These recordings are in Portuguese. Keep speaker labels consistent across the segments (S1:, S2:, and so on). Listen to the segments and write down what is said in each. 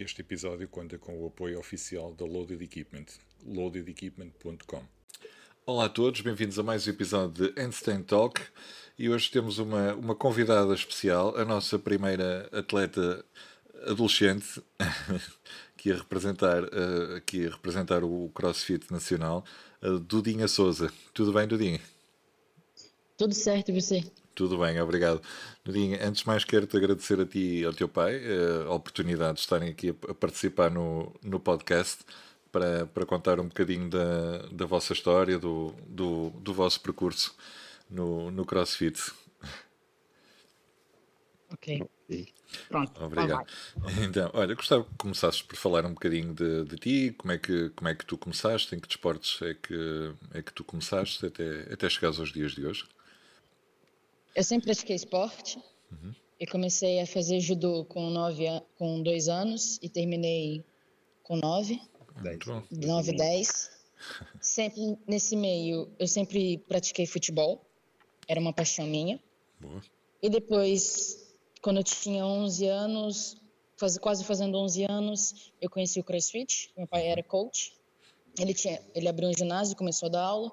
S1: Este episódio conta com o apoio oficial da Loaded Equipment, loadedequipment.com. Olá a todos, bem-vindos a mais um episódio de Handstand Talk e hoje temos uma, uma convidada especial, a nossa primeira atleta adolescente que ia representar, uh, que ia representar o CrossFit Nacional, uh, Dudinha Souza. Tudo bem, Dudinha?
S2: Tudo certo, você?
S1: Tudo bem, obrigado. Nudinha, antes de mais quero-te agradecer a ti e ao teu pai eh, a oportunidade de estarem aqui a participar no, no podcast para, para contar um bocadinho da, da vossa história, do, do, do vosso percurso no, no CrossFit.
S2: Ok. Pronto.
S1: Obrigado. Então, olha, gostava que começasses por falar um bocadinho de, de ti, como é, que, como é que tu começaste, em que desportos é que, é que tu começaste até, até chegares aos dias de hoje.
S2: Eu sempre pratiquei esporte. Uhum. Eu comecei a fazer judô com nove, com dois anos e terminei com nove, nove, dez. Sempre nesse meio, eu sempre pratiquei futebol. Era uma paixão minha. Boa. E depois, quando eu tinha 11 anos, faz, quase fazendo 11 anos, eu conheci o CrossFit. Meu pai era coach. Ele tinha, ele abriu um ginásio, começou a dar aula.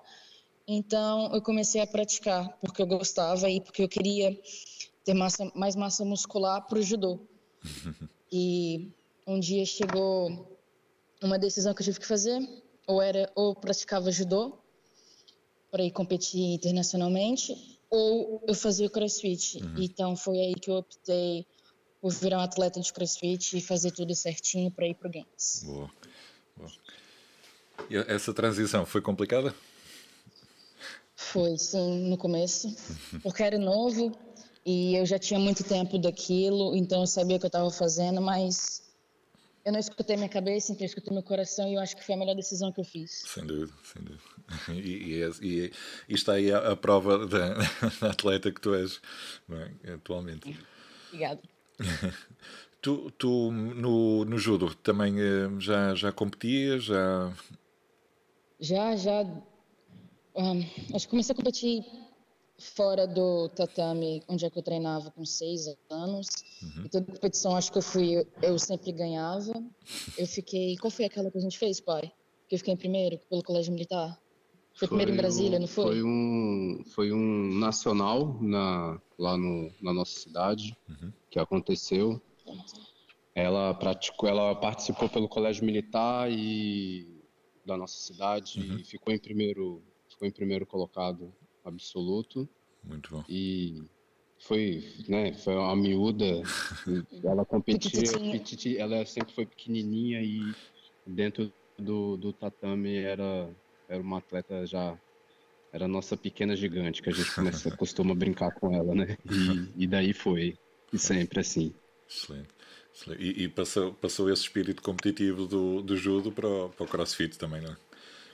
S2: Então eu comecei a praticar porque eu gostava e porque eu queria ter massa, mais massa muscular para o judô. e um dia chegou uma decisão que eu tive que fazer, ou era ou praticava judô para ir competir internacionalmente, ou eu fazia crossfit. Uhum. Então foi aí que eu optei por virar um atleta de crossfit e fazer tudo certinho para ir para o Games.
S1: Boa. Boa. E essa transição foi complicada?
S2: Foi, sim, no começo, porque era novo e eu já tinha muito tempo daquilo, então eu sabia o que eu estava fazendo, mas eu não escutei minha cabeça, então eu escutei meu coração e eu acho que foi a melhor decisão que eu fiz.
S1: Sem dúvida, sem dúvida. E, e, e, e está aí a, a prova da, da, atleta que tu és é? atualmente.
S2: Obrigada.
S1: Tu, tu no, no judo também eh, já, já competias? Já...
S2: já, já um, acho que comecei a competir fora do tatame, onde é que eu treinava com seis anos. Uhum. E toda competição, acho que eu fui, eu sempre ganhava. Eu fiquei. Qual foi aquela que a gente fez, pai? Que eu fiquei em primeiro pelo Colégio Militar. Foi, foi primeiro em Brasília,
S3: um,
S2: não foi?
S3: Foi um, foi um nacional na, lá no, na nossa cidade uhum. que aconteceu. Ela praticou, ela participou pelo Colégio Militar e da nossa cidade uhum. e ficou em primeiro ficou em primeiro colocado absoluto.
S1: Muito bom.
S3: E foi, né, foi uma miúda, ela competia, ela sempre foi pequenininha e dentro do, do tatame era, era uma atleta já, era a nossa pequena gigante, que a gente começa, costuma brincar com ela, né, e, e daí foi, e sempre assim.
S1: Excelente. E, e, passou, passou esse espírito competitivo do, do judo para o, para o crossfit também, não é?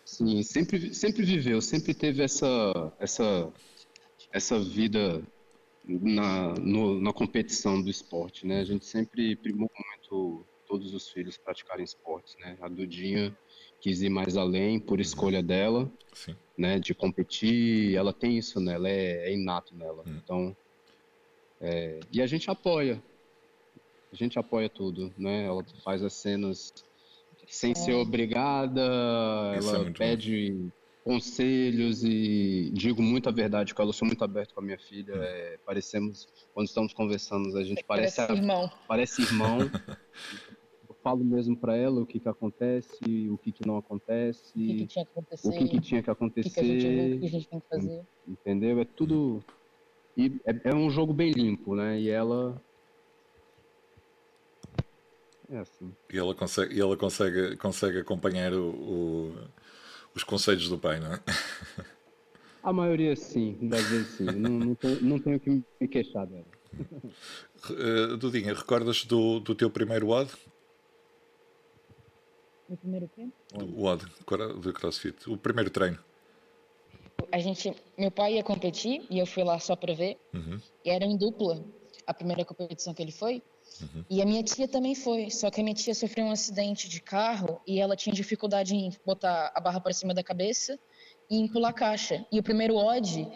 S3: Sim, sempre, sempre viveu, sempre teve essa, essa, essa vida na, no, na competição do esporte, né? A gente sempre primou muito todos os filhos praticarem esportes, né? A Dudinha quis ir mais além por escolha dela, Sim. né? De competir, ela tem isso nela, é, é inato nela. Hum. Então, é, e a gente apoia, a gente apoia tudo, né? Ela faz as cenas sem é. ser obrigada, Isso ela é pede bom. conselhos e digo muito a verdade com ela, eu sou muito aberto com a minha filha, hum. é, parecemos, quando estamos conversando, a gente parece,
S2: parece irmão.
S3: Parece irmão. eu falo mesmo para ela o que que acontece, o que que não acontece,
S2: o que, que tinha que acontecer,
S3: o que, que tinha que acontecer, o que, que, a gente,
S2: o que a gente tem que fazer.
S3: Entendeu? É tudo e é, é um jogo bem limpo, né? E ela é assim.
S1: E ela consegue, ela consegue, consegue acompanhar o, o, os conselhos do pai, não é?
S3: A maioria sim, das vezes sim. não, não, tenho, não tenho que me queixar dela.
S1: Uh, Dudinha, recordas do, do teu primeiro WOD?
S2: O primeiro quê?
S1: O WOD, do CrossFit. O primeiro treino.
S2: A gente, meu pai ia competir e eu fui lá só para ver. Uhum. E era em dupla a primeira competição que ele foi. Uhum. E a minha tia também foi, só que a minha tia sofreu um acidente de carro e ela tinha dificuldade em botar a barra para cima da cabeça e em pular caixa. E o primeiro odd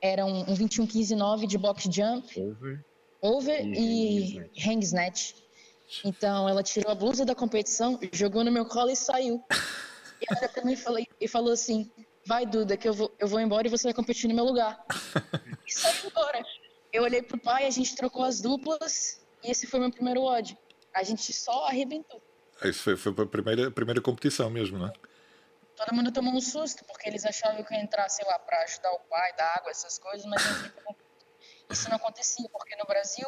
S2: era um, um 21-15-9 de box jump,
S3: over,
S2: over e, e hang snatch. Então ela tirou a blusa da competição, jogou no meu colo e saiu. E ela pra mim e falou assim: Vai, Duda, que eu vou, eu vou embora e você vai competir no meu lugar. e saiu embora. Eu olhei pro pai, a gente trocou as duplas e esse foi meu primeiro odd. A gente só arrebentou.
S1: Isso foi, foi a primeira, primeira competição mesmo, não é?
S2: Todo mundo tomou um susto, porque eles achavam que eu ia entrar, sei lá, pra ajudar o pai, dar água, essas coisas, mas isso não acontecia, porque no Brasil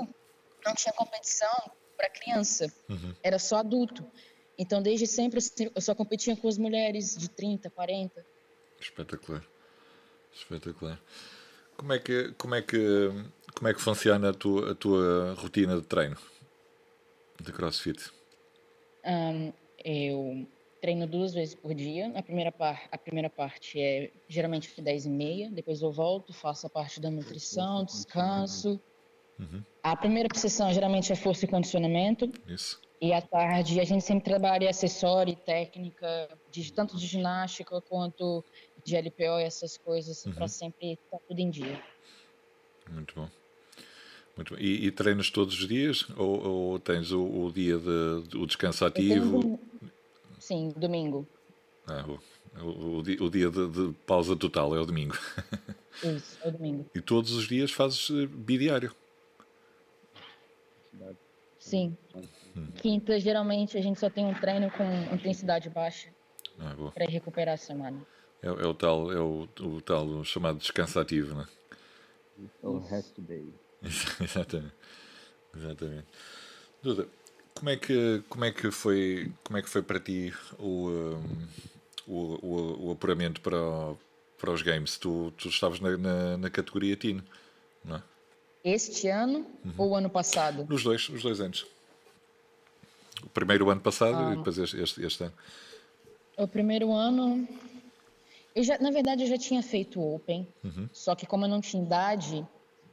S2: não tinha competição para criança, uhum. era só adulto. Então, desde sempre, eu só competia com as mulheres de 30, 40.
S1: Espetacular. Espetacular. Como é que, como é que, como é que funciona a tua, a tua rotina de treino de crossfit?
S2: Um, eu treino duas vezes por dia. A primeira, par, a primeira parte é geralmente 10 e meia, depois eu volto, faço a parte da nutrição, descanso. Uhum. A primeira sessão geralmente é força e condicionamento.
S1: Isso.
S2: E à tarde a gente sempre trabalha acessório e técnica, de, tanto de ginástica quanto de LPO e essas coisas, uhum. para sempre estar tá tudo em dia.
S1: Muito bom. Muito bom. E, e treinas todos os dias? Ou, ou tens o, o, dia de, o descanso ativo?
S2: Sim, domingo.
S1: Ah, o, o, o, dia de, de, pausa total é o domingo.
S2: Isso, é o domingo.
S1: E todos os dias fazes eh, bidiário?
S2: Sim. Hum. Quinta, geralmente, a gente só tem um treino com intensidade baixa ah, para recuperar a semana.
S1: É, é, o tal, é o, o tal chamado descanso ativo, não é?
S3: O rest day.
S1: Exatamente. Exatamente. Duda, como é que, como é que, foi, como é que foi para ti o, um, o, o, o, apuramento para, para os games? Tu, tu estavas na, na, na categoria Tino, não é?
S2: Este ano uhum. ou o ano passado?
S1: Nos dois, os dois anos. O primeiro ano passado ah. e depois este, este, este ano.
S2: O primeiro ano, eu já, na verdade, eu já tinha feito Open, uhum. só que como eu não tinha idade,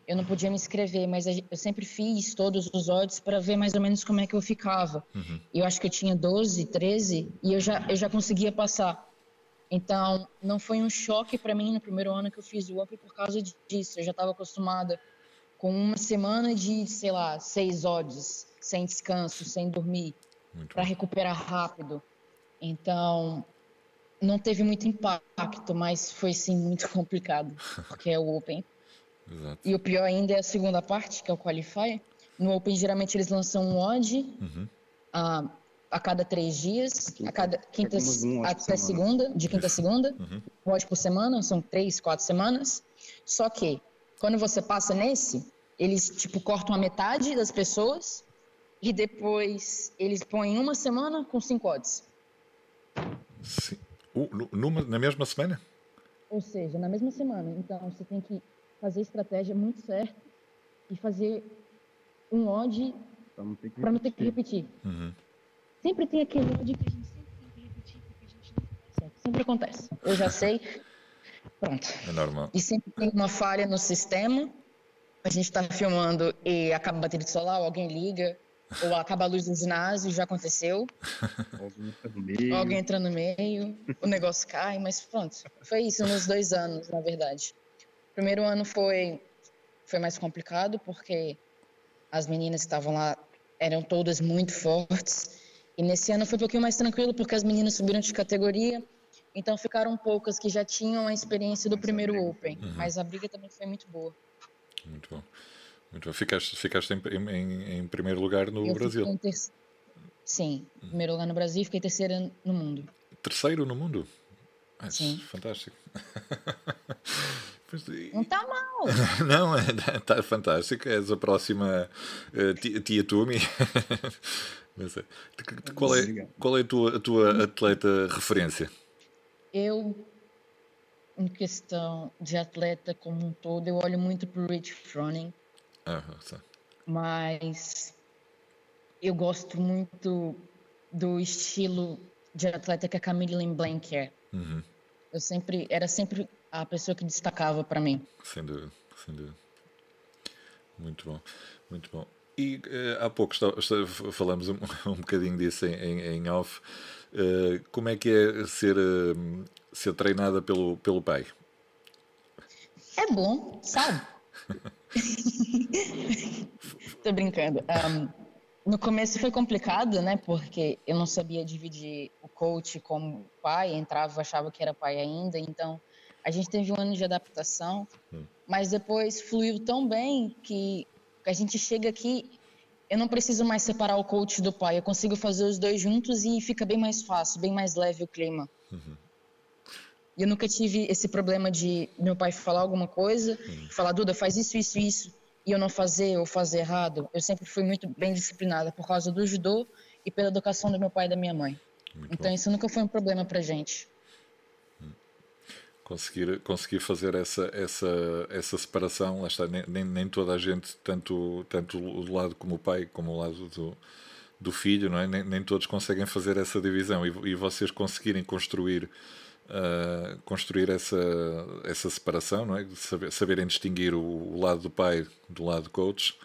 S2: eu não podia me inscrever, mas eu sempre fiz todos os odds para ver mais ou menos como é que eu ficava. Uhum. Eu acho que eu tinha 12, 13 e eu já, eu já conseguia passar. Então, não foi um choque para mim no primeiro ano que eu fiz o Open por causa disso. Eu já estava acostumada com uma semana de, sei lá, seis odds, sem descanso, sem dormir, para recuperar rápido. Então, não teve muito impacto, mas foi sim muito complicado, porque é o Open. Exato. E o pior ainda é a segunda parte, que é o Qualifier. No Open, geralmente, eles lançam um odd uhum. a, a cada três dias, quinta, a cada quinta um até segunda, de quinta a segunda, uhum. um odd por semana, são três, quatro semanas. Só que, quando você passa nesse, eles, tipo, cortam a metade das pessoas e depois eles põem uma semana com cinco odds.
S1: Sim. Uh, numa, na mesma semana?
S2: Ou seja, na mesma semana. Então, você tem que fazer estratégia muito certa e fazer um odd para não ter que repetir. Uhum. Sempre tem aquele odd que a gente sempre tem que repetir porque a gente não consegue. Sempre acontece. Eu já sei. Pronto.
S1: É normal.
S2: E sempre tem uma falha no sistema. A gente está filmando e acaba a bateria de solar, ou alguém liga, ou acaba a luz do ginásio, já aconteceu.
S3: Alguém entra no meio.
S2: Alguém entra no meio, o negócio cai, mas pronto. Foi isso nos dois anos, na verdade primeiro ano foi, foi mais complicado, porque as meninas que estavam lá eram todas muito fortes. E nesse ano foi um pouquinho mais tranquilo, porque as meninas subiram de categoria. Então ficaram poucas que já tinham a experiência do primeiro Open. Uhum. Mas a briga também foi muito boa.
S1: Muito bom. Muito bom. Ficaste, ficaste em, em, em primeiro lugar no
S2: Eu
S1: Brasil?
S2: Ter... Sim, em primeiro lugar no Brasil e fiquei terceira no mundo.
S1: Terceiro no mundo?
S2: Ah, Sim.
S1: Fantástico.
S2: Não está mal.
S1: Não, está fantástico. És a próxima uh, tia, tia Tumi. qual é, qual é a, tua, a tua atleta referência?
S2: Eu, em questão de atleta como um todo, eu olho muito para o Rich Froning.
S1: Ah,
S2: mas eu gosto muito do estilo de atleta que a Camille Blanc é. Uhum. Eu sempre, era sempre a pessoa que destacava para mim.
S1: Sem dúvida, sem dúvida. Muito bom, muito bom. E uh, há pouco está, está, falamos um, um bocadinho disso em, em, em off. Uh, como é que é ser, uh, ser treinada pelo, pelo pai?
S2: É bom, sabe? Estou brincando. Um, no começo foi complicado, né? Porque eu não sabia dividir o coach como pai, entrava, achava que era pai ainda, então a gente teve um ano de adaptação, hum. mas depois fluiu tão bem que a gente chega aqui, eu não preciso mais separar o coach do pai, eu consigo fazer os dois juntos e fica bem mais fácil, bem mais leve o clima. Uhum. Eu nunca tive esse problema de meu pai falar alguma coisa, uhum. falar, Duda, faz isso, isso, isso, e eu não fazer ou fazer errado. Eu sempre fui muito bem disciplinada por causa do judô e pela educação do meu pai e da minha mãe. Muito então bom. isso nunca foi um problema pra gente.
S1: Conseguir, conseguir fazer essa, essa, essa separação, lá está, nem, nem toda a gente, tanto, tanto do lado como o pai, como o lado do, do filho, não é? nem, nem todos conseguem fazer essa divisão e, e vocês conseguirem construir uh, construir essa, essa separação, não é? Saber, saberem distinguir o, o, lado do pai do lado do coach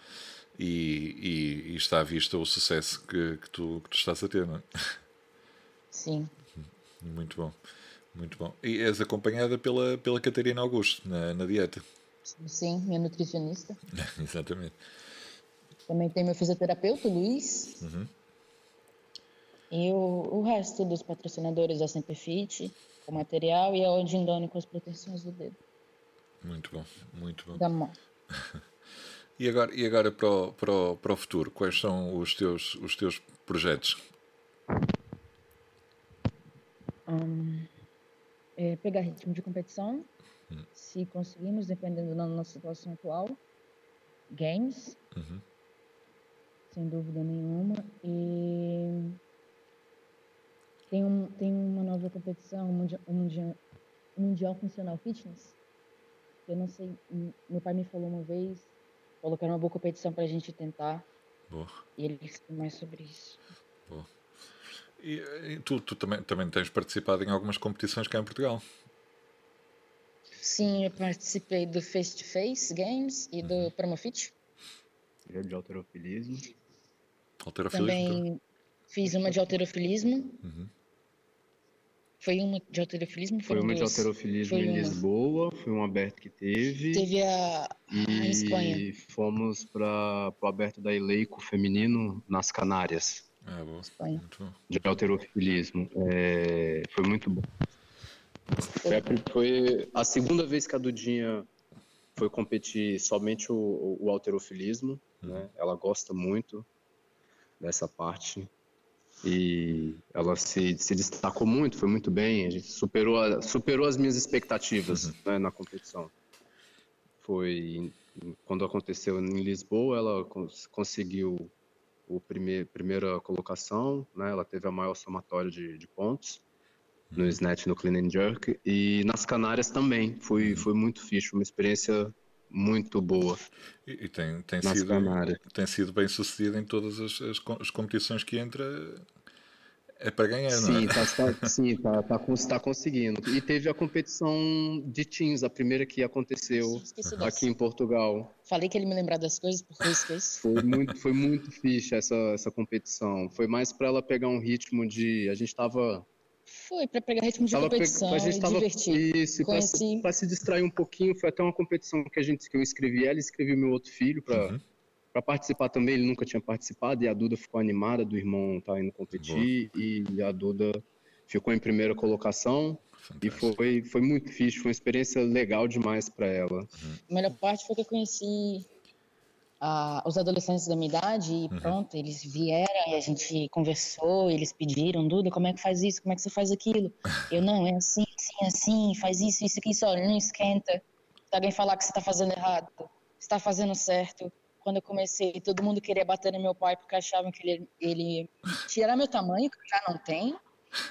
S1: e, e, e, está à vista o sucesso que, que, tu, que tu estás a ter, não é?
S2: Sim.
S1: Muito bom, muito bom. E és acompanhada pela, pela Catarina Augusto na, na dieta.
S2: Sim, minha nutricionista.
S1: Exatamente.
S2: Também tem meu fisioterapeuta, Luiz. Uhum. E o, o resto dos patrocinadores da Sempre Fit com material e a Odindone com as proteções do dedo.
S1: Muito bom, muito bom.
S2: Da mão.
S1: e agora, e agora para, o, para, o, para o futuro, quais são os teus, os teus projetos?
S2: Um, é pegar ritmo de competição, hum. se conseguimos, dependendo da nossa situação atual. Games, uhum. sem dúvida nenhuma. E tem, um, tem uma nova competição, o Mundial, mundial, mundial Funcional Fitness. Eu não sei, meu pai me falou uma vez, era uma boa competição para a gente tentar.
S1: Boa.
S2: E ele disse mais sobre isso.
S1: Boa. E, e, tu, tu também, também tens participado em algumas competições cá em Portugal?
S2: Sim, eu participei do Face to Face Games e do uhum. Promofit.
S3: Eu de alterofilismo.
S1: Alterofilismo?
S2: Também fiz uma de alterofilismo. Uhum. Foi uma de alterofilismo?
S3: Foi uma de alterofilismo foi em uma. Lisboa, foi um aberto que teve.
S2: Teve a,
S3: e
S2: a Espanha. E
S3: fomos para o aberto da Eleico feminino nas Canárias.
S1: Ah, boa.
S2: Espanha.
S3: De alterofilismo. É, foi muito bom. Foi a, foi a, segunda vez que a Dudinha foi competir somente o, o alterofilismo. Né? Uhum. Né? Ela gosta muito dessa parte e ela se, se destacou muito, foi muito bem, a gente superou, a, superou as minhas expectativas uhum. né, na competição. Foi quando aconteceu em Lisboa, ela cons, conseguiu o primeir, primeira colocação, né, ela teve a maior somatória de, de pontos no uhum. snatch, no clean and jerk, e nas Canárias também, foi, uhum. foi muito fixe, uma experiência muito boa.
S1: E, e tem, tem, sido, tem sido bem sucedido em todas as, as, as, competições que entra. É para ganhar,
S3: sim,
S1: não é?
S3: Tá, tá, sim, tá, tá, tá, conseguindo. E teve a competição de teams, a primeira que aconteceu aqui em Portugal.
S2: Falei que ele me lembrar das coisas, porque eu esqueci.
S3: Foi muito, foi muito fixe essa, essa competição. Foi mais para ela pegar um ritmo de. A gente estava
S2: foi para pegar ritmo de tava competição, pe... tava... divertir.
S3: Isso, para se distrair um pouquinho, foi até uma competição que a gente que eu escrevi ela, escrevi meu outro filho para uhum. para participar também, ele nunca tinha participado e a Duda ficou animada do irmão tá indo competir e a Duda ficou em primeira colocação. Fantástico. E foi, foi muito fixe, foi uma experiência legal demais para ela.
S2: Uhum. A melhor parte foi que eu conheci os adolescentes da minha idade e uhum. pronto, eles vieram e a gente conversou, eles pediram, Duda, como é que faz isso, como é que você faz aquilo? Eu, não, é assim, assim, assim, faz isso, isso aqui, só não esquenta. Se alguém falar que você está fazendo errado, está fazendo certo. Quando eu comecei, todo mundo queria bater no meu pai porque achavam que ele, ele tirar meu tamanho, que eu já não tenho,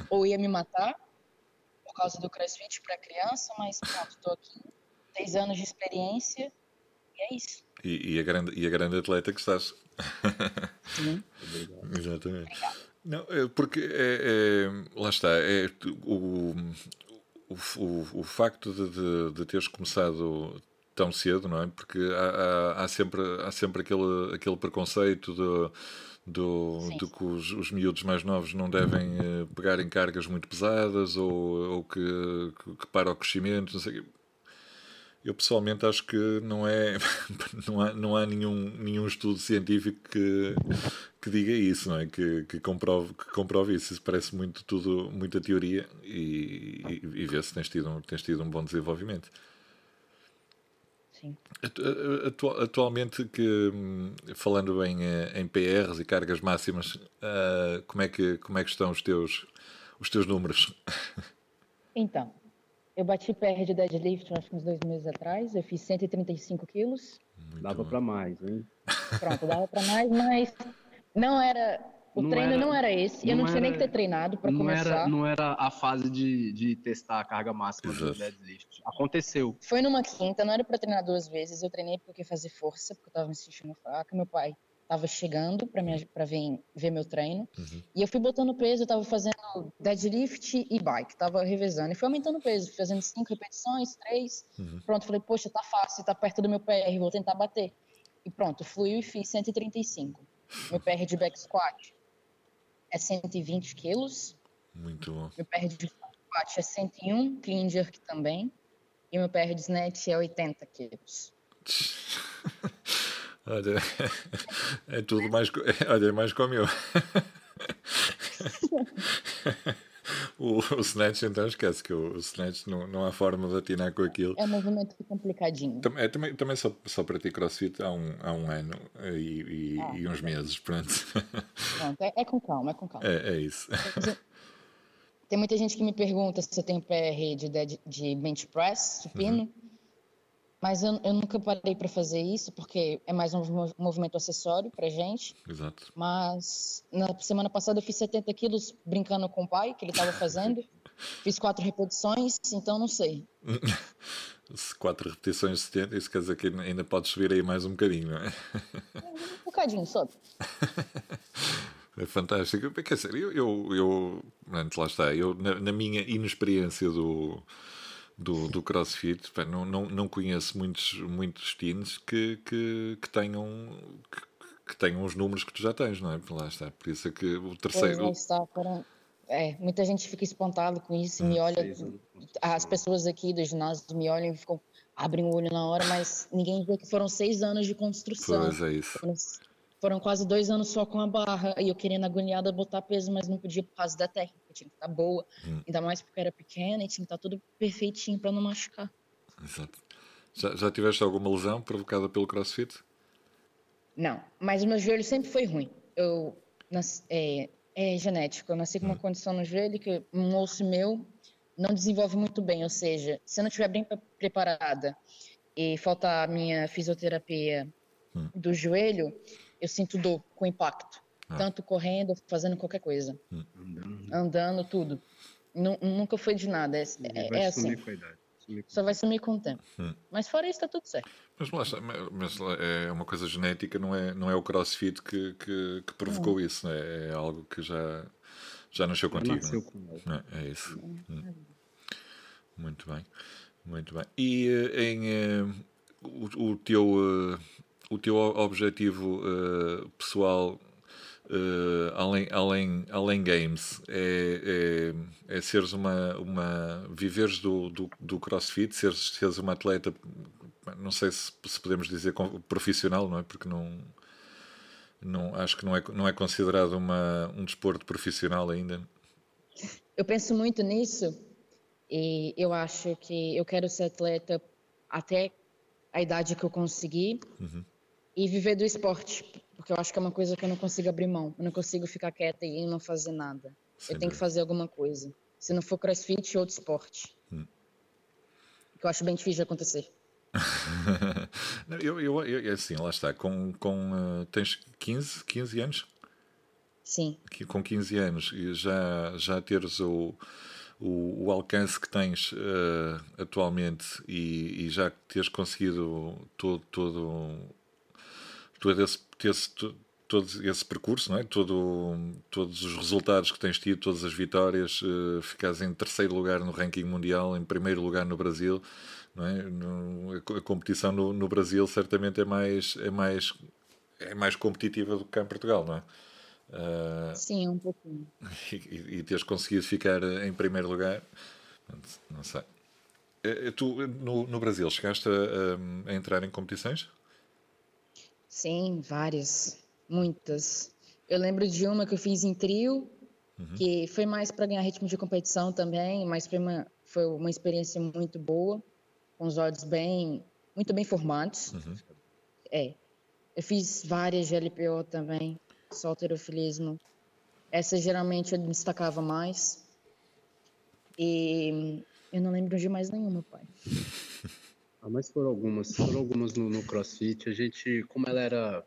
S2: ou ia me matar por causa do crossfit para criança, mas pronto, estou aqui, 10 anos de experiência é isso.
S1: E, e, a grande, e a grande atleta que estás.
S2: Sim.
S1: Exatamente. Não, é porque é, é, lá está, é, o, o, o, o facto de, de, de, teres começado tão cedo, não é? Porque há, há, há sempre, há sempre aquele, aquele preconceito de, do, de que os, os miúdos mais novos não devem uh, pegar em cargas muito pesadas ou, ou que, que, que para o crescimento, não sei Eu pessoalmente acho que não é não há, não há nenhum, nenhum estudo científico que, que diga isso, não é? Que, que, comprove, que comprove isso. Isso parece muito tudo, muita teoria e, e, e vê se tens tido, tens tido um bom desenvolvimento.
S2: Sim.
S1: atualmente, que, falando em, em PRs e cargas máximas, uh, como, é que, como é que estão os teus, os teus números?
S2: Então, eu bati PR de deadlift acho que uns dois meses atrás, eu fiz 135 quilos.
S3: Muito dava para mais, hein?
S2: Pronto, dava para mais, mas não era o não treino era, não era esse. Não eu não tinha nem que ter treinado para começar.
S3: Era, não era a fase de, de testar a carga máxima do deadlift. Aconteceu.
S2: Foi numa quinta, não era para treinar duas vezes. Eu treinei porque fazer força, porque eu tava me sentindo fraca. Meu pai tava chegando para para ver, ver meu treino. Uhum. E eu fui botando peso, eu tava fazendo deadlift e bike, tava revezando. E fui aumentando peso, fazendo cinco repetições, três. Uhum. Pronto, falei, poxa, tá fácil, tá perto do meu PR, vou tentar bater. E pronto, fluiu e fiz 135. Meu PR de back squat é 120 quilos.
S1: Muito bom.
S2: Meu PR de squat é 101, clean jerk também. E meu PR de snatch é 80 quilos.
S1: olha, é tudo mais, olha, é mais como eu. o, o Snatch, então esquece que o, o Snatch não, não há forma de atinar com aquilo.
S2: É um movimento complicadinho.
S1: Também, é, também, também só, só pratico crossfit há um, há um ano e, e, ah, e uns meses, pronto.
S2: Pronto, é, é, com calma, é com calma.
S1: É, é isso.
S2: Tem muita gente que me pergunta se eu tenho PR de, de bench press, supino. Uhum. Mas eu, eu nunca parei para fazer isso, porque é mais um movimento acessório para gente.
S1: Exato.
S2: Mas na semana passada eu fiz 70 quilos brincando com o pai, que ele estava fazendo. fiz quatro repetições, então não sei.
S1: quatro repetições de 70, isso quer dizer que ainda pode subir aí mais um bocadinho, não é?
S2: Um bocadinho, sobe.
S1: É fantástico. Quer dizer, eu, eu, eu lá está, eu na, na minha inexperiência do do, do CrossFit, pá, não, não, não conheço muitos, muitos teens que, que, que tenham que, que, tenham os números que tu já tens, não é? Lá está, por isso é que o terceiro.
S2: É, está, para... é, muita gente fica espantada com isso, hum, me olha, as pessoas aqui do ginásio me olham e ficam, abrem o olho na hora, mas ninguém vê que foram seis anos de construção.
S1: Pois é isso.
S2: Foram, foram quase dois anos só com a barra, e eu querendo agoniada botar peso, mas não podia por causa da técnica tinha que estar tá boa, hum. ainda mais porque era pequena e tinha que estar tá tudo perfeitinho para não machucar.
S1: Exato. Já, já tiveste alguma lesão provocada pelo crossfit?
S2: Não, mas o meu joelho sempre foi ruim. Eu nasci, é, é genético, eu nasci com uma hum. condição no joelho que um osso meu não desenvolve muito bem, ou seja, se eu não estiver bem preparada e faltar a minha fisioterapia hum. do joelho, eu sinto dor com impacto. Ah. Tanto correndo, fazendo qualquer coisa. Hum. Andando. Andando, tudo. nunca foi de nada. É, é, é assim. Só vai sumir com o tempo. Hum. Mas fora isso, está tudo certo.
S1: Mas, mas, mas, é uma coisa genética, não é, não é o crossfit que, que, que provocou hum. isso, é? é? algo que já, já nasceu contigo. Nasceu com é? é isso. Hum. Muito bem. Muito bem. E eh, em uh, o, o, teu, uh, o teu objetivo uh, pessoal Uh, além, além, além games, é, é, é, seres uma, uma. viveres do, do, do crossfit, seres, seres uma atleta, não sei se, se podemos dizer profissional, não é? Porque não. não acho que não é, não é considerado uma, um desporto profissional ainda.
S2: Eu penso muito nisso e eu acho que eu quero ser atleta até a idade que eu conseguir uhum. E viver do esporte porque eu acho que é uma coisa que eu não consigo abrir mão. Eu não consigo ficar quieta e não fazer nada. Sim, eu tenho que fazer alguma coisa. Se não for crossfit, outro esporte. Hum. Que eu acho bem difícil de acontecer.
S1: eu, eu, eu, é assim, lá está. Com, com, uh, tens 15, 15 anos?
S2: Sim.
S1: Com 15 anos e já, já teres o, o, o alcance que tens uh, atualmente e, e já teres conseguido todo, todo todo esse, esse, todo esse percurso, não é? todo, todos os resultados que tens tido, todas as vitórias, uh, ficares em terceiro lugar no ranking mundial, em primeiro lugar no Brasil. Não é? No, a competição no, no, Brasil certamente é mais, é, mais, é mais competitiva do que cá em Portugal, não é?
S2: Uh, Sim, um pouquinho.
S1: E, e, teres conseguido ficar em primeiro lugar, não sei. Eh, tu, no, no Brasil, chegaste a, a, entrar em competições?
S2: Sim, várias. Muitas. Eu lembro de uma que eu fiz em trio, uhum. que foi mais para ganhar ritmo de competição também, mas foi uma, foi uma experiência muito boa, com os olhos bem, muito bem formados. Uhum. É. Eu fiz várias de LPO também, só alterofilismo. Essa geralmente eu destacava mais. E eu não lembro de mais nenhuma, pai.
S3: Ah, mas foram algumas, foram algumas no, no, CrossFit. A gente, como ela era,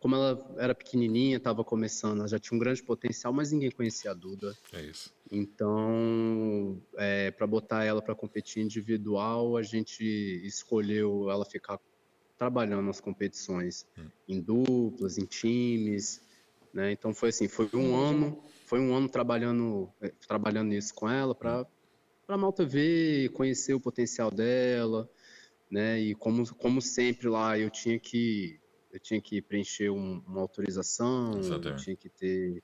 S3: como ela era pequenininha, estava começando, ela já tinha um grande potencial, mas ninguém conhecia a Duda.
S1: É isso.
S3: Então, é, para botar ela para competir individual, a gente escolheu ela ficar trabalhando nas competições hum. em duplas, em times, né? Então foi assim, foi um ano, foi um ano trabalhando, é, trabalhando nisso com ela para para a Malta ver, conhecer o potencial dela, né? E como, como sempre lá eu tinha que eu tinha que preencher um, uma autorização, tinha que ter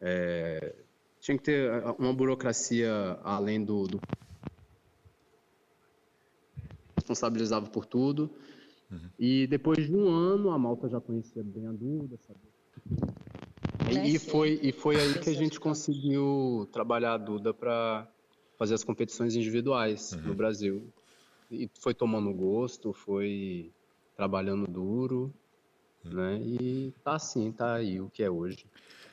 S3: é, tinha que ter uma burocracia além do, do responsabilizava por tudo. Uhum. E depois de um ano a Malta já conhecia bem a Duda, sabia? E, e foi e foi aí que a gente conseguiu trabalhar a Duda para fazer as competições individuais uhum. no Brasil. E foi tomando gosto, foi trabalhando duro, uhum. né? E tá assim, tá aí o que é hoje.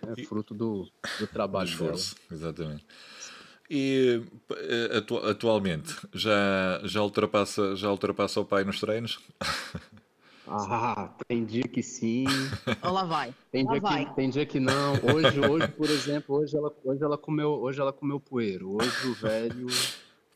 S3: É e... fruto do, do trabalho do dela.
S1: Exatamente. E eh, atu atualmente já, já, ultrapassa, já ultrapassa o pai nos treinos?
S3: Ah, tem dia que sim.
S2: Olá vai.
S3: Tem
S2: dia
S3: vai. que tem dia que não. Hoje, hoje, por exemplo, hoje ela, hoje ela comeu, hoje ela comeu poeiro. Hoje o velho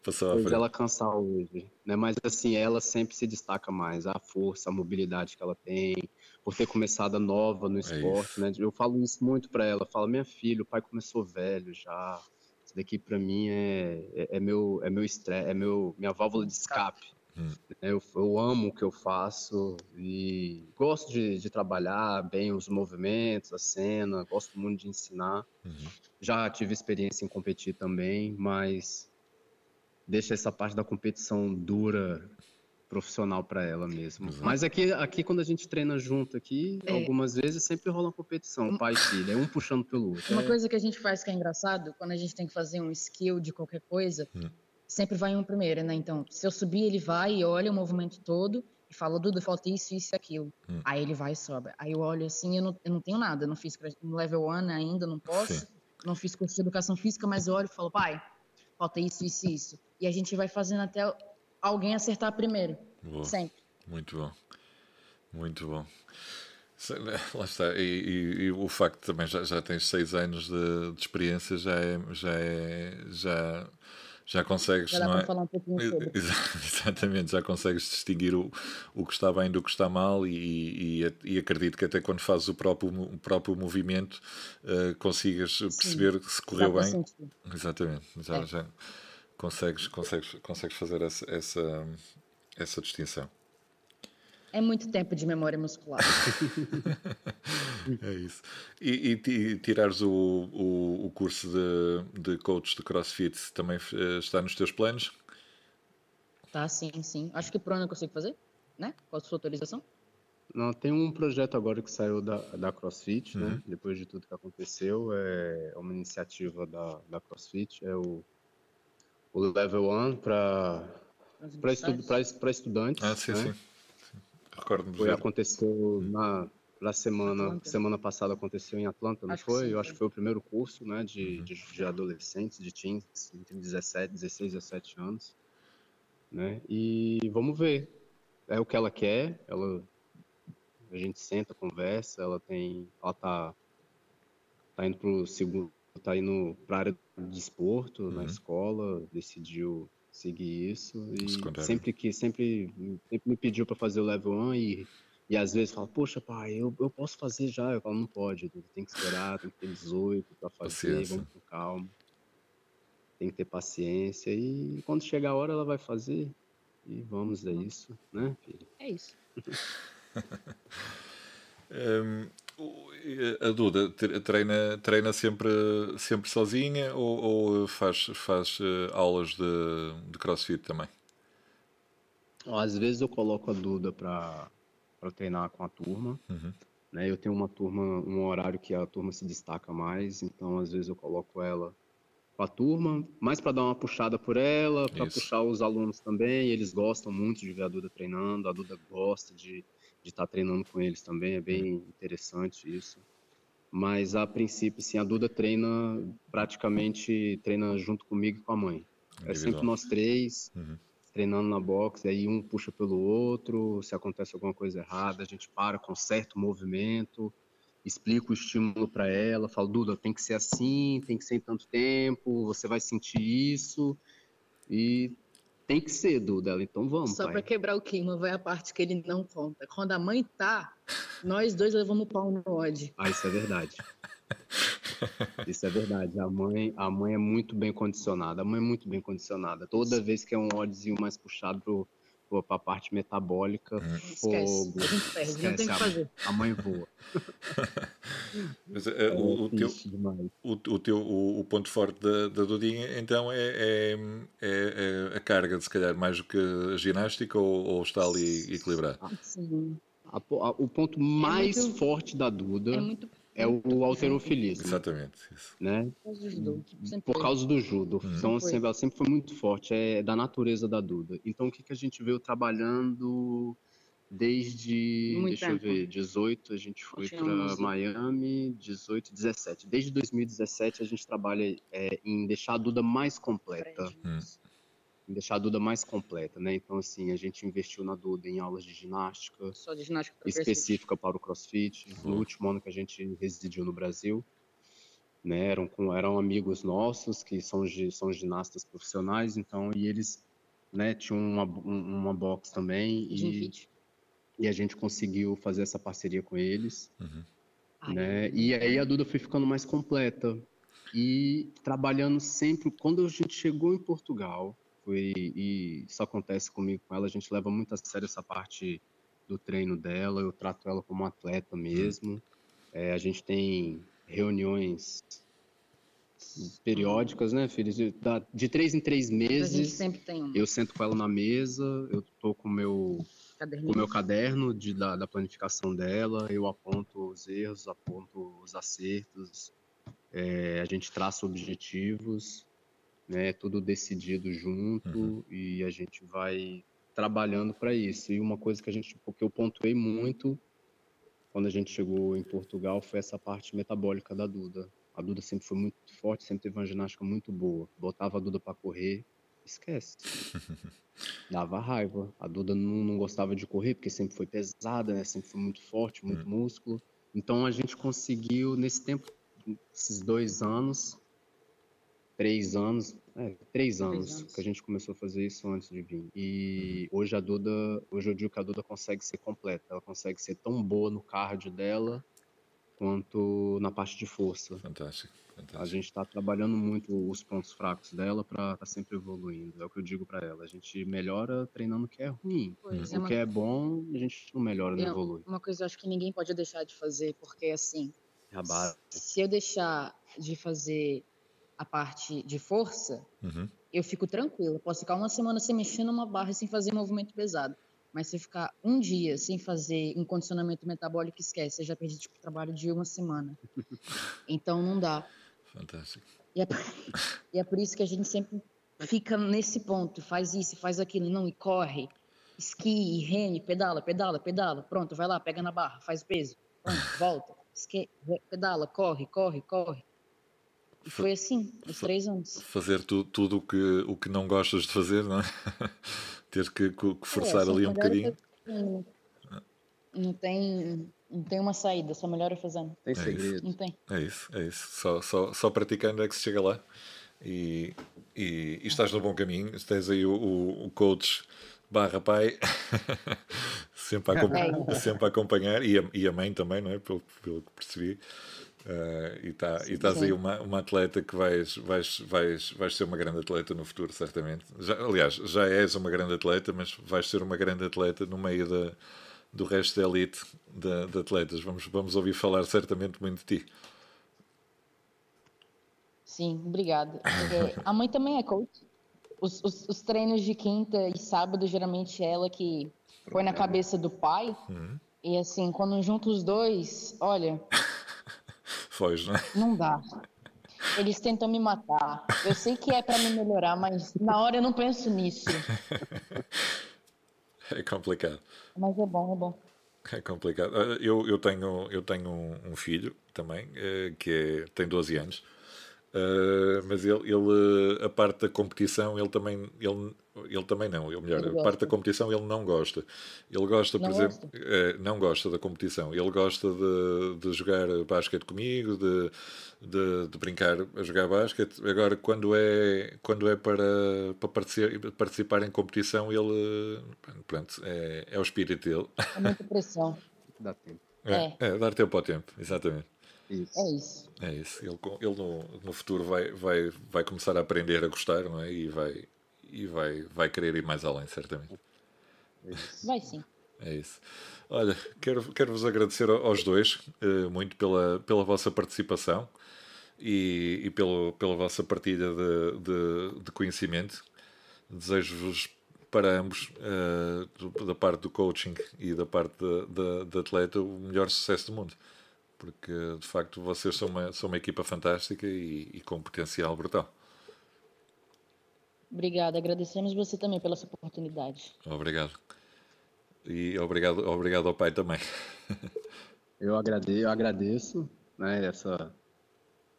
S3: Passou hoje ela cansar hoje, né? Mas assim, ela sempre se destaca mais, a força, a mobilidade que ela tem, por ter começado nova no é esporte, é né? Eu falo isso muito para ela, falo, minha filha, o pai começou velho já. Isso daqui para mim é, é, é, meu é meu estresse, é meu minha válvula de escape. Hum. Eu, eu, amo o que eu faço e gosto de, de, trabalhar bem os movimentos, a cena, gosto muito de ensinar. Uhum. Já tive experiência em competir também, mas deixa essa parte da competição dura profissional para ela mesmo. Exato. Mas aqui, aqui quando a gente treina junto aqui, é. algumas vezes sempre rola uma competição, pai e filha, é um puxando pelo outro.
S2: Uma é. coisa que a gente faz que é engraçado, quando a gente tem que fazer um skill de qualquer coisa, hum sempre vai um primeiro, né? Então, se eu subir, ele vai e olha o movimento todo e fala, Duda, falta isso, isso e aquilo. Hum. Aí ele vai e sobe. Aí eu olho assim, eu não, eu não tenho nada, não fiz no level 1 ainda, não posso, Sim. não fiz curso de educação física, mas eu olho e falo, pai, falta isso, isso e isso. E a gente vai fazendo até alguém acertar primeiro. Boa. Sempre.
S1: Muito bom. Muito bom. Lá está. E, e, e, o facto também já, já tens seis anos de, de experiência já é, já é, já já consegues. Já dá para é? falar um pouquinho sobre. Exatamente, já consegues distinguir o, o que está bem do que está mal e, e, e acredito que até quando fazes o próprio, o próprio movimento uh, consigas Sim. perceber se correu bem. Sentir. Exatamente, já, é. já consegues, consegues, consegues fazer essa, essa, essa distinção.
S2: É muito tempo de memória muscular.
S1: é isso. E, e, tirares o, o, o, curso de, de coach de CrossFit também uh, está nos teus planos?
S2: Tá, sim, sim. Acho que por ano eu consigo fazer, né? Com a sua autorização.
S3: Não, tem um projeto agora que saiu da, da CrossFit, né? uhum. né? Depois de tudo que aconteceu, é uma iniciativa da, da CrossFit, é o, o Level 1 para para estu, estudantes.
S1: Ah, sim, né? sim.
S3: Recordo foi, aconteceu na, na semana, Atlanta. semana passada aconteceu em Atlanta, não acho foi? Sim, eu acho que foi o primeiro curso, né, de, uhum. de, de, adolescentes, de teens, entre 17, 16 e 17 anos, né, e vamos ver, é o que ela quer, ela, a gente senta, conversa, ela tem, ela tá, tá indo pro segundo, tá indo pra área de desporto uhum. na escola, decidiu seguir isso e sempre que sempre, sempre me pediu para fazer o level 1 e e às vezes fala, poxa, pai, eu, eu posso fazer já. Eu falo, não pode, tem que esperar, tem que ter 18 para fazer, paciência. vamos com calma. Tem que ter paciência. E quando chegar a hora, ela vai fazer. E vamos, é isso, né, filho?
S2: É isso.
S1: um, A Duda treina, treina sempre, sempre sozinha ou, ou faz, faz eh, aulas de, de crossfit também?
S3: Às vezes eu coloco a Duda para treinar com a turma. Uhum. Né? Eu tenho uma turma, um horário que a turma se destaca mais, então às vezes eu coloco ela com a turma, mais para dar uma puxada por ela, para puxar os alunos também. Eles gostam muito de ver a Duda treinando, a Duda gosta de estar tá treinando com eles também, é bem interessante isso. Mas a princípio, sim, a Duda treina praticamente treina junto comigo e com a mãe. É sempre nós três uhum. Treinando na box, aí um puxa pelo outro, se acontece alguma coisa errada, a gente para, conserta o movimento, explica o estímulo para ela, fala, Duda, tem que ser assim, tem que ser em tanto tempo, você vai sentir isso. E tem que ser, Duda. Então vamos.
S2: Só para quebrar o clima, vai a parte que ele não conta. Quando a mãe tá, nós dois levamos pau no ódio.
S3: Ah, isso é verdade. Isso é verdade. A mãe, a mãe é muito bem condicionada. A mãe é muito bem condicionada. Toda vez que é um ódiozinho mais puxado para a parte metabólica, hum. fogo.
S2: Esquece, a perde, não tem que fazer.
S3: A mãe voa.
S1: Mas, uh, é, o, o, teu, o, o, teu, o, o, ponto forte da, da Dudinha, então, é, é, é, é, a carga, se calhar, mais do que a ginástica, ou, ou está ali equilibrado?
S2: Sim.
S3: A, a, o ponto mais muito, forte da Duda é muito é o alterofilismo.
S1: Exatamente.
S3: Isso. Né? Por causa do judo. Hum. Então, sempre, ela sempre foi muito forte, é da natureza da Duda. Então, o que, que a gente veio trabalhando desde, muito deixa tempo. eu ver, 18 a gente foi para Miami, 18, 17. Desde 2017 a gente trabalha é, em deixar a Duda mais completa. Hum deixar a Duda mais completa, né? Então, assim, a gente investiu na Duda em aulas de ginástica,
S2: Só de ginástica
S3: específica para o CrossFit, no último ano que a gente residiu no Brasil. Né, eram, com, eram amigos nossos que são, são ginastas profissionais, então, e eles né, tinham uma, uma box também e, e a gente conseguiu fazer essa parceria com eles. Uhum. Né, e aí a Duda foi ficando mais completa e trabalhando sempre. Quando a gente chegou em Portugal, foi e isso acontece comigo com ela, a gente leva muito a sério essa parte do treino dela, eu trato ela como atleta mesmo. É, a gente tem reuniões periódicas, né, filhos? De, de três em três meses. A gente
S2: sempre tem
S3: Eu sento com ela na mesa, eu tô com meu o meu caderno de, da, da, planificação dela, eu aponto os erros, aponto os acertos, é, a gente traça objetivos né? Tudo decidido junto uhum. e a gente vai trabalhando para isso. E uma coisa que a gente, porque eu pontuei muito quando a gente chegou em Portugal foi essa parte metabólica da Duda. A Duda sempre foi muito forte, sempre teve uma ginástica muito boa. Botava a Duda para correr, esquece. Dava raiva. A Duda não, não, gostava de correr porque sempre foi pesada, né? Sempre foi muito forte, muito uhum. músculo. Então a gente conseguiu nesse tempo, esses dois anos, três anos, é, três anos, anos, que a gente começou a fazer isso antes de vir. E uhum. hoje a Duda, hoje eu digo que a Duda consegue ser completa, ela consegue ser tão boa no cardio dela quanto na parte de força.
S1: Fantástico. fantástico.
S3: A gente está trabalhando muito os pontos fracos dela para estar tá sempre evoluindo. É o que eu digo para ela. A gente melhora treinando o que é ruim. Pois, o é uma... que é bom, a gente não melhora, não é evolui.
S2: Uma coisa eu acho que ninguém pode deixar de fazer, porque assim, se eu deixar de fazer a parte de força, uhum. eu fico tranquila. Posso ficar uma semana sem mexer numa barra sem fazer movimento pesado. Mas se ficar um dia sem fazer um condicionamento metabólico, esquece. Eu já perdi tipo, trabalho de uma semana. Então não dá.
S1: Fantástico.
S2: E é, e é por isso que a gente sempre fica nesse ponto. Faz isso, faz aquilo. Não, e corre. Esqui, rene, pedala, pedala, pedala. Pronto, vai lá, pega na barra, faz peso. Pronto, volta. Esqui, pedala, corre, corre, corre. E foi assim, os três anos.
S1: Fazer tu, tudo o que, o que não gostas de fazer, não é? Ter que, que forçar é, ali um bocadinho.
S2: Não tem, não tem uma saída, só melhora fazendo.
S3: Tem é segredo. Isso.
S2: Não tem.
S1: É isso, é isso. Só, só, só praticando é que se chega lá. E, e, e estás no bom caminho. Tens aí o, o, o coach barra pai sempre, a, é. sempre a acompanhar e a, e a mãe também, não é? Pelo, pelo que percebi. Uh, e, tá, e estás aí uma, uma atleta que vais, vais, vais, vais ser uma grande atleta no futuro, certamente. Já, aliás, já és uma grande atleta, mas vais ser uma grande atleta no meio da, do resto da elite de, de, atletas. Vamos, vamos ouvir falar certamente muito de ti.
S2: Sim, obrigada. a mãe também é coach. Os, os, os, treinos de quinta e sábado, geralmente é ela que põe na cabeça do pai. Uhum. E assim, quando junta os dois, olha.
S1: Foge, né?
S2: Não dá. Eles tentam me matar. Eu sei que é para me melhorar, mas na hora eu não penso nisso.
S1: É complicado.
S2: Mas é bom, é bom.
S1: É complicado. Ah, eu, eu tenho, eu tenho um, filho também, eh, que é, tem 12 anos, Uh, mas ele, ele, a parte da competição, ele também, ele, ele também não, ele melhor, parte da competição ele não gosta. Ele gosta, por não exemplo, é, não gosta da competição. Ele gosta de, de jogar basquete comigo, de, de, de, brincar a jogar basquete. Agora, quando é, quando é para, para participar, participar em competição, ele pronto, é, é o espírito dele.
S2: É muita pressão.
S3: Dá tempo.
S1: É, é. é dar tempo ao tempo, exatamente.
S2: Isso. É isso.
S1: É isso. Ele, ele no, no futuro vai, vai, vai começar a aprender a gostar, não é? E vai, e vai, vai querer ir mais além, certamente.
S2: É vai sim.
S1: É isso. Olha, quero, quero vos agradecer aos dois uh, muito pela, pela vossa participação e, e pelo, pela vossa partilha de, de, de conhecimento. Desejo-vos para ambos, uh, da parte do coaching e da parte da atleta, o melhor sucesso do mundo porque de facto vocês são uma, são uma equipa fantástica e, e com potencial brutal.
S2: Obrigada, agradecemos você também pela sua oportunidade.
S1: Obrigado. E obrigado, obrigado ao pai também.
S3: eu agradeço, eu agradeço né, essa,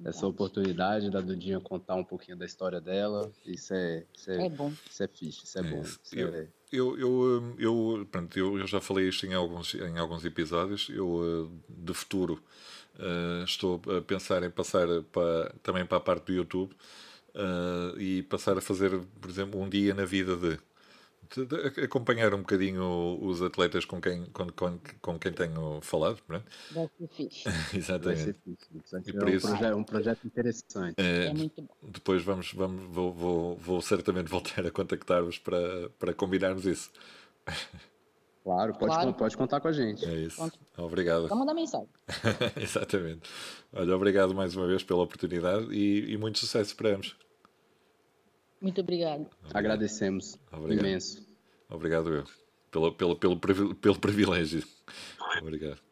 S3: essa oportunidade da Dudinha contar um pouquinho da história dela. Isso é, isso é, é bom. Isso é fixe, isso é, é bom. Isso
S1: eu,
S3: é...
S1: eu, eu, eu, pronto, eu, eu já falei isto em alguns, em alguns episódios. Eu, eh, de futuro, uh, estou a pensar em passar para, também para a parte do YouTube uh, e passar a fazer, por exemplo, um dia na vida de acompanhar um bocadinho os atletas com quem, com, com, com quem tenho falado. Pronto.
S2: Vai ser fixe.
S1: Exatamente. Vai ser
S3: fixe. É um, isso, projeto, um projeto interessante.
S2: É, é, muito bom.
S1: Depois vamos, vamos, vou, vou, vou certamente voltar a contactar-vos para, para combinarmos isso.
S3: Claro, pode, claro. pode contar com a gente.
S1: É isso. Conto. Obrigado.
S2: Vamos mandar mensagem.
S1: Exatamente. Olha, obrigado mais uma vez pela oportunidade e, e muito sucesso para ambos.
S2: Muito obrigado.
S3: obrigado. Agradecemos. Obrigado. Imenso.
S1: Obrigado eu. Pelo, pelo, pelo, pelo privilégio. Obrigado.